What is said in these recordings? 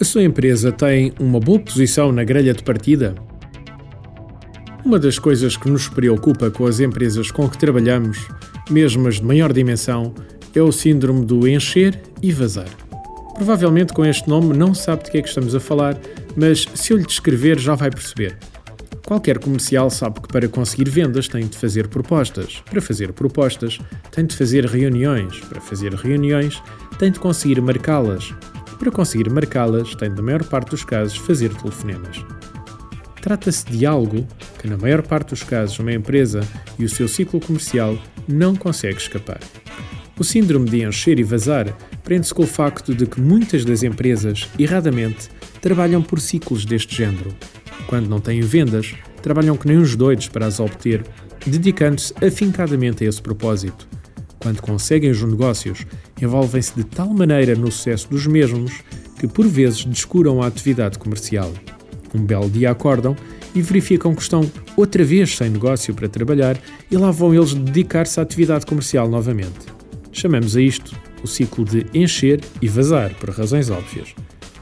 A sua empresa tem uma boa posição na grelha de partida? Uma das coisas que nos preocupa com as empresas com que trabalhamos, mesmo as de maior dimensão, é o síndrome do encher e vazar. Provavelmente com este nome não sabe de que é que estamos a falar, mas se eu lhe descrever já vai perceber. Qualquer comercial sabe que para conseguir vendas tem de fazer propostas. Para fazer propostas, tem de fazer reuniões. Para fazer reuniões, tem de conseguir marcá-las. Para conseguir marcá-las, tem, na maior parte dos casos, fazer telefonemas. Trata-se de algo que, na maior parte dos casos, uma empresa e o seu ciclo comercial não consegue escapar. O síndrome de encher e vazar prende-se com o facto de que muitas das empresas, erradamente, trabalham por ciclos deste género. Quando não têm vendas, trabalham que nem uns doidos para as obter, dedicando-se afincadamente a esse propósito. Quando conseguem os negócios, envolvem-se de tal maneira no sucesso dos mesmos que por vezes descuram a atividade comercial. Um belo dia acordam e verificam que estão outra vez sem negócio para trabalhar e lá vão eles dedicar-se à atividade comercial novamente. Chamamos a isto o ciclo de encher e vazar, por razões óbvias.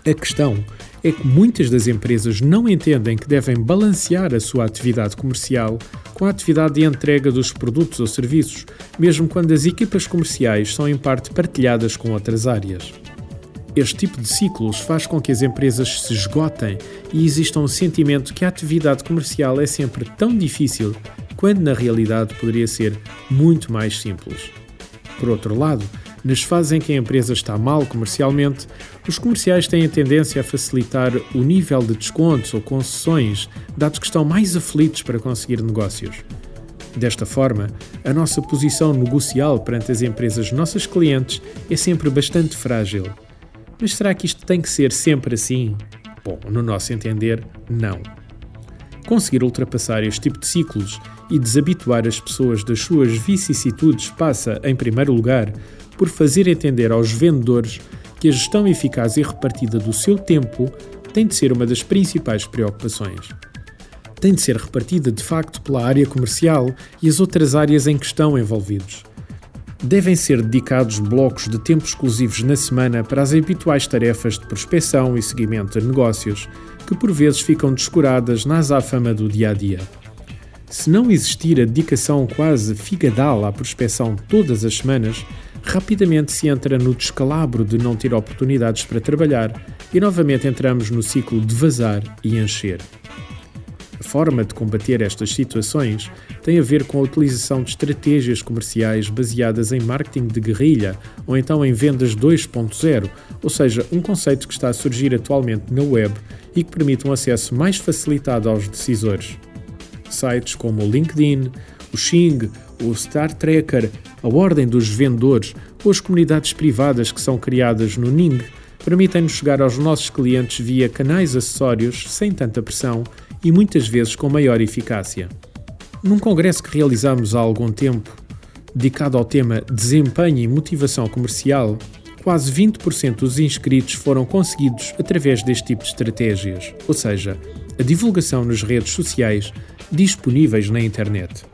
A questão é que muitas das empresas não entendem que devem balancear a sua atividade comercial com a atividade de entrega dos produtos ou serviços, mesmo quando as equipas comerciais são em parte partilhadas com outras áreas. Este tipo de ciclos faz com que as empresas se esgotem e exista um sentimento que a atividade comercial é sempre tão difícil, quando na realidade poderia ser muito mais simples. Por outro lado, nas fases em que a empresa está mal comercialmente, os comerciais têm a tendência a facilitar o nível de descontos ou concessões, dados que estão mais aflitos para conseguir negócios. Desta forma, a nossa posição negocial perante as empresas nossas clientes é sempre bastante frágil. Mas será que isto tem que ser sempre assim? Bom, no nosso entender, não. Conseguir ultrapassar este tipo de ciclos e desabituar as pessoas das suas vicissitudes passa, em primeiro lugar, por fazer entender aos vendedores que a gestão eficaz e repartida do seu tempo tem de ser uma das principais preocupações. Tem de ser repartida de facto pela área comercial e as outras áreas em que estão envolvidos. Devem ser dedicados blocos de tempo exclusivos na semana para as habituais tarefas de prospecção e seguimento de negócios, que por vezes ficam descuradas na azáfama do dia a dia. Se não existir a dedicação quase figadal à prospecção todas as semanas, rapidamente se entra no descalabro de não ter oportunidades para trabalhar e novamente entramos no ciclo de vazar e encher. Forma de combater estas situações tem a ver com a utilização de estratégias comerciais baseadas em marketing de guerrilha ou então em vendas 2.0, ou seja, um conceito que está a surgir atualmente na web e que permite um acesso mais facilitado aos decisores. Sites como o LinkedIn, o Xing, o Star Tracker, a Ordem dos Vendedores ou as comunidades privadas que são criadas no Ning permitem-nos chegar aos nossos clientes via canais acessórios sem tanta pressão e muitas vezes com maior eficácia. Num congresso que realizamos há algum tempo, dedicado ao tema Desempenho e Motivação Comercial, quase 20% dos inscritos foram conseguidos através deste tipo de estratégias, ou seja, a divulgação nas redes sociais disponíveis na internet.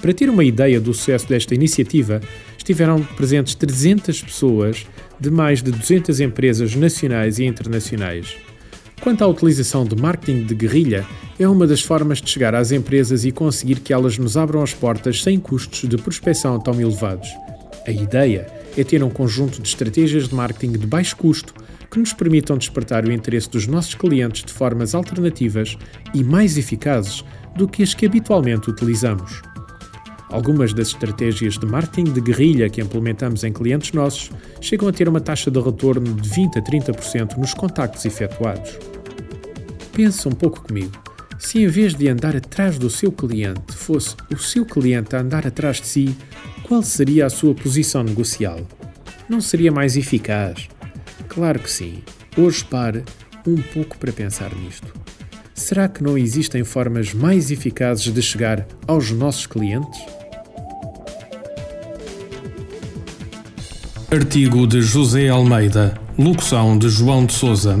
Para ter uma ideia do sucesso desta iniciativa, estiveram presentes 300 pessoas de mais de 200 empresas nacionais e internacionais. Quanto à utilização de marketing de guerrilha, é uma das formas de chegar às empresas e conseguir que elas nos abram as portas sem custos de prospecção tão elevados. A ideia é ter um conjunto de estratégias de marketing de baixo custo que nos permitam despertar o interesse dos nossos clientes de formas alternativas e mais eficazes do que as que habitualmente utilizamos. Algumas das estratégias de marketing de guerrilha que implementamos em clientes nossos chegam a ter uma taxa de retorno de 20 a 30% nos contactos efetuados. Pense um pouco comigo. Se em vez de andar atrás do seu cliente fosse o seu cliente a andar atrás de si, qual seria a sua posição negocial? Não seria mais eficaz? Claro que sim. Hoje pare um pouco para pensar nisto. Será que não existem formas mais eficazes de chegar aos nossos clientes? Artigo de José Almeida, locução de João de Souza,